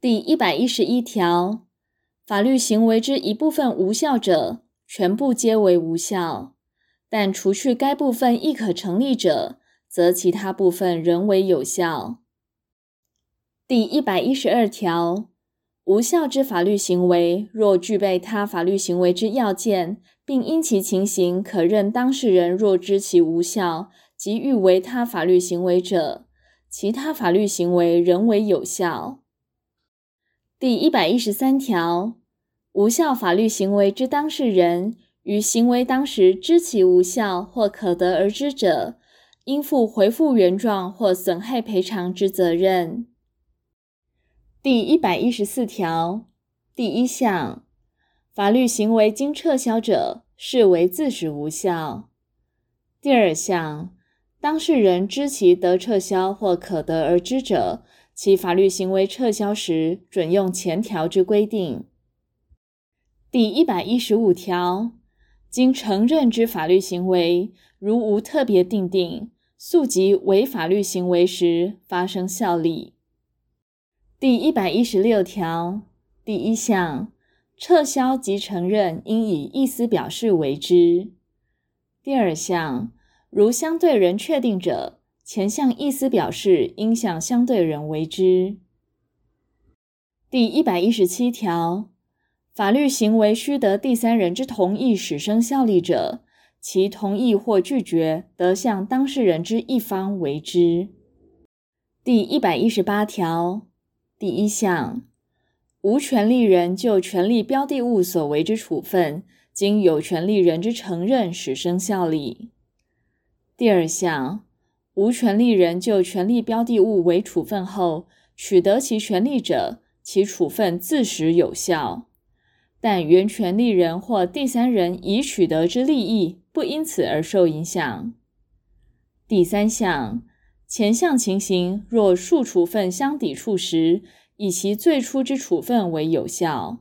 第一百一十一条，法律行为之一部分无效者，全部皆为无效；但除去该部分亦可成立者，则其他部分仍为有效。第一百一十二条，无效之法律行为，若具备他法律行为之要件，并因其情形可认当事人若知其无效，即欲为他法律行为者，其他法律行为仍为有效。第一百一十三条，无效法律行为之当事人，于行为当时知其无效或可得而知者，应负回复原状或损害赔偿之责任。第一百一十四条第一项，法律行为经撤销者，视为自始无效。第二项，当事人知其得撤销或可得而知者。其法律行为撤销时，准用前条之规定。第一百一十五条，经承认之法律行为，如无特别订定，溯及为法律行为时发生效力。第一百一十六条第一项，撤销及承认应以意思表示为之。第二项，如相对人确定者。前项意思表示应向相对人为之。第一百一十七条，法律行为须得第三人之同意始生效力者，其同意或拒绝得向当事人之一方为之。第一百一十八条第一项，无权利人就权利标的物所为之处分，经有权利人之承认始生效力。第二项。无权利人就权利标的物为处分后，取得其权利者，其处分自始有效，但原权利人或第三人已取得之利益不因此而受影响。第三项，前项情形若数处分相抵触时，以其最初之处分为有效。